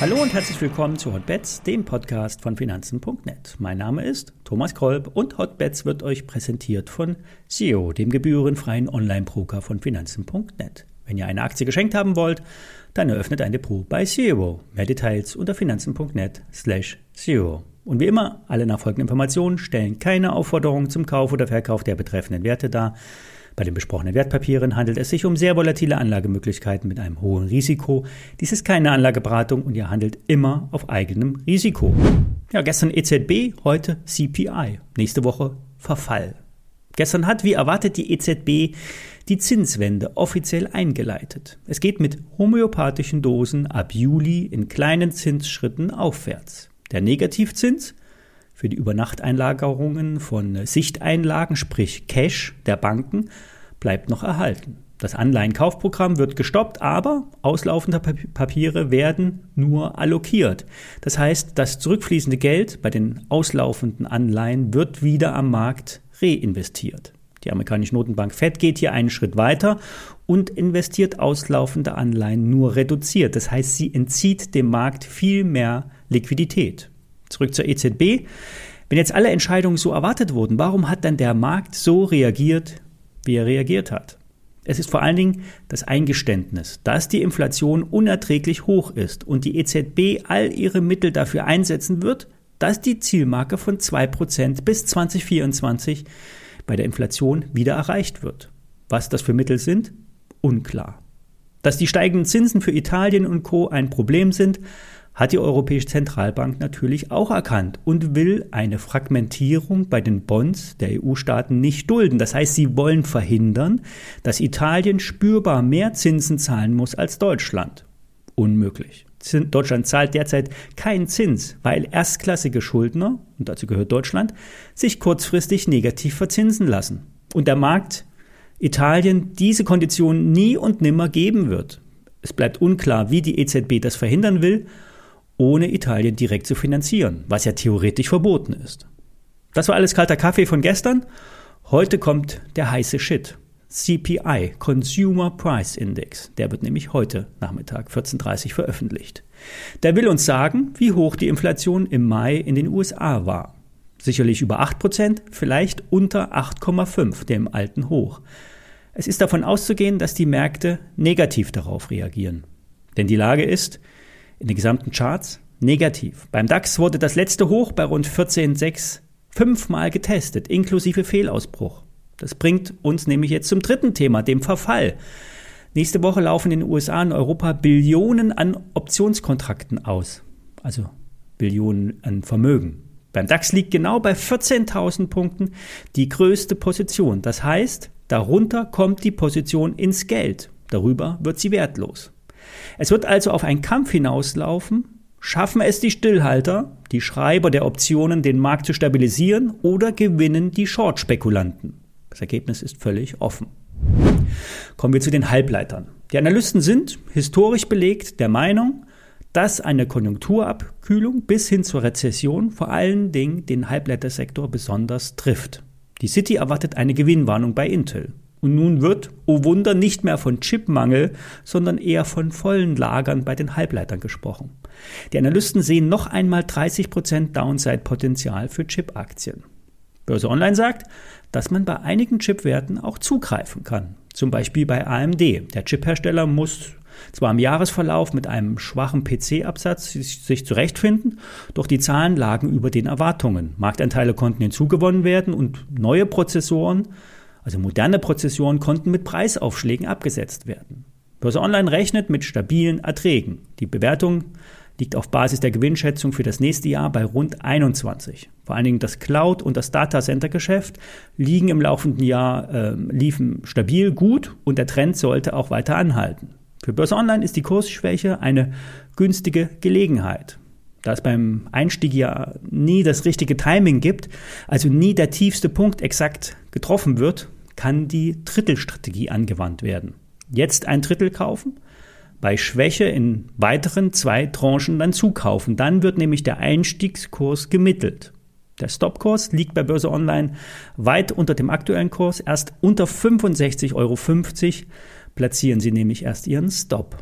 Hallo und herzlich willkommen zu Hotbets, dem Podcast von Finanzen.net. Mein Name ist Thomas Kolb und Hotbets wird euch präsentiert von SEO, dem gebührenfreien Online-Broker von Finanzen.net. Wenn ihr eine Aktie geschenkt haben wollt, dann eröffnet ein Depot bei SEO. Mehr Details unter finanzen.net slash SEO. Und wie immer, alle nachfolgenden Informationen stellen keine Aufforderung zum Kauf oder Verkauf der betreffenden Werte dar. Bei den besprochenen Wertpapieren handelt es sich um sehr volatile Anlagemöglichkeiten mit einem hohen Risiko. Dies ist keine Anlageberatung und ihr handelt immer auf eigenem Risiko. Ja, gestern EZB, heute CPI. Nächste Woche Verfall. Gestern hat, wie erwartet, die EZB die Zinswende offiziell eingeleitet. Es geht mit homöopathischen Dosen ab Juli in kleinen Zinsschritten aufwärts. Der Negativzins für die Übernachteinlagerungen von Sichteinlagen, sprich Cash der Banken, bleibt noch erhalten. Das Anleihenkaufprogramm wird gestoppt, aber auslaufende Papiere werden nur allokiert. Das heißt, das zurückfließende Geld bei den auslaufenden Anleihen wird wieder am Markt reinvestiert. Die amerikanische Notenbank Fed geht hier einen Schritt weiter und investiert auslaufende Anleihen nur reduziert. Das heißt, sie entzieht dem Markt viel mehr Liquidität. Zurück zur EZB. Wenn jetzt alle Entscheidungen so erwartet wurden, warum hat dann der Markt so reagiert, wie er reagiert hat? Es ist vor allen Dingen das Eingeständnis, dass die Inflation unerträglich hoch ist und die EZB all ihre Mittel dafür einsetzen wird, dass die Zielmarke von 2% bis 2024 bei der Inflation wieder erreicht wird. Was das für Mittel sind? Unklar. Dass die steigenden Zinsen für Italien und Co. ein Problem sind, hat die Europäische Zentralbank natürlich auch erkannt und will eine Fragmentierung bei den Bonds der EU-Staaten nicht dulden. Das heißt, sie wollen verhindern, dass Italien spürbar mehr Zinsen zahlen muss als Deutschland. Unmöglich. Deutschland zahlt derzeit keinen Zins, weil erstklassige Schuldner, und dazu gehört Deutschland, sich kurzfristig negativ verzinsen lassen. Und der Markt Italien diese Konditionen nie und nimmer geben wird. Es bleibt unklar, wie die EZB das verhindern will ohne Italien direkt zu finanzieren, was ja theoretisch verboten ist. Das war alles kalter Kaffee von gestern. Heute kommt der heiße Shit. CPI, Consumer Price Index. Der wird nämlich heute Nachmittag 14.30 Uhr veröffentlicht. Der will uns sagen, wie hoch die Inflation im Mai in den USA war. Sicherlich über 8%, vielleicht unter 8,5, dem alten Hoch. Es ist davon auszugehen, dass die Märkte negativ darauf reagieren. Denn die Lage ist, in den gesamten Charts negativ. Beim DAX wurde das letzte Hoch bei rund 14,6 fünfmal getestet, inklusive Fehlausbruch. Das bringt uns nämlich jetzt zum dritten Thema, dem Verfall. Nächste Woche laufen in den USA und Europa Billionen an Optionskontrakten aus. Also Billionen an Vermögen. Beim DAX liegt genau bei 14.000 Punkten die größte Position. Das heißt, darunter kommt die Position ins Geld. Darüber wird sie wertlos. Es wird also auf einen Kampf hinauslaufen, schaffen es die Stillhalter, die Schreiber der Optionen, den Markt zu stabilisieren oder gewinnen die Short-Spekulanten. Das Ergebnis ist völlig offen. Kommen wir zu den Halbleitern. Die Analysten sind historisch belegt der Meinung, dass eine Konjunkturabkühlung bis hin zur Rezession vor allen Dingen den Halbleitersektor besonders trifft. Die City erwartet eine Gewinnwarnung bei Intel. Und nun wird, oh Wunder, nicht mehr von Chipmangel, sondern eher von vollen Lagern bei den Halbleitern gesprochen. Die Analysten sehen noch einmal 30% Downside-Potenzial für Chip-Aktien. Börse Online sagt, dass man bei einigen Chipwerten auch zugreifen kann. Zum Beispiel bei AMD. Der Chiphersteller muss zwar im Jahresverlauf mit einem schwachen PC-Absatz sich zurechtfinden, doch die Zahlen lagen über den Erwartungen. Marktanteile konnten hinzugewonnen werden und neue Prozessoren also moderne Prozessoren konnten mit Preisaufschlägen abgesetzt werden. Börse Online rechnet mit stabilen Erträgen. Die Bewertung liegt auf Basis der Gewinnschätzung für das nächste Jahr bei rund 21. Vor allen Dingen das Cloud- und das Datacenter-Geschäft liegen im laufenden Jahr, äh, liefen stabil gut und der Trend sollte auch weiter anhalten. Für Börse Online ist die Kursschwäche eine günstige Gelegenheit. Da es beim Einstieg ja nie das richtige Timing gibt, also nie der tiefste Punkt exakt getroffen wird, kann die Drittelstrategie angewandt werden. Jetzt ein Drittel kaufen, bei Schwäche in weiteren zwei Tranchen dann zukaufen. Dann wird nämlich der Einstiegskurs gemittelt. Der Stopkurs liegt bei Börse Online weit unter dem aktuellen Kurs, erst unter 65,50 Euro platzieren Sie nämlich erst Ihren Stop.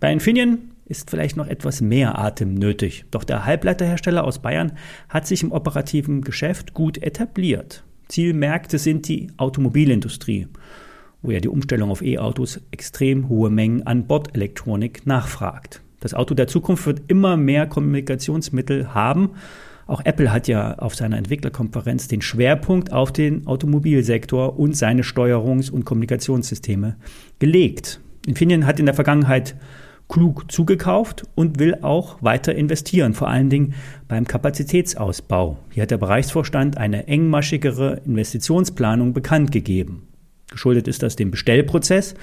Bei Infineon ist vielleicht noch etwas mehr Atem nötig. Doch der Halbleiterhersteller aus Bayern hat sich im operativen Geschäft gut etabliert. Zielmärkte sind die Automobilindustrie, wo ja die Umstellung auf E-Autos extrem hohe Mengen an Bordelektronik nachfragt. Das Auto der Zukunft wird immer mehr Kommunikationsmittel haben. Auch Apple hat ja auf seiner Entwicklerkonferenz den Schwerpunkt auf den Automobilsektor und seine Steuerungs- und Kommunikationssysteme gelegt. Infineon hat in der Vergangenheit klug zugekauft und will auch weiter investieren, vor allen Dingen beim Kapazitätsausbau. Hier hat der Bereichsvorstand eine engmaschigere Investitionsplanung bekannt gegeben. Geschuldet ist das dem Bestellprozess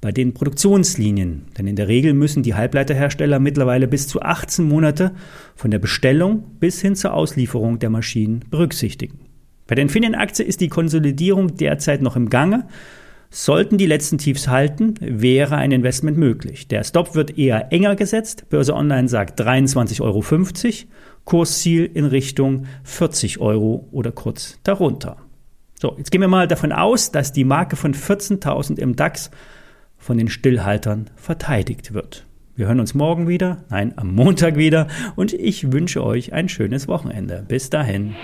bei den Produktionslinien, denn in der Regel müssen die Halbleiterhersteller mittlerweile bis zu 18 Monate von der Bestellung bis hin zur Auslieferung der Maschinen berücksichtigen. Bei der Infineon-Aktie ist die Konsolidierung derzeit noch im Gange Sollten die letzten Tiefs halten, wäre ein Investment möglich. Der Stop wird eher enger gesetzt. Börse Online sagt 23,50 Euro. Kursziel in Richtung 40 Euro oder kurz darunter. So, jetzt gehen wir mal davon aus, dass die Marke von 14.000 im DAX von den Stillhaltern verteidigt wird. Wir hören uns morgen wieder, nein, am Montag wieder und ich wünsche euch ein schönes Wochenende. Bis dahin.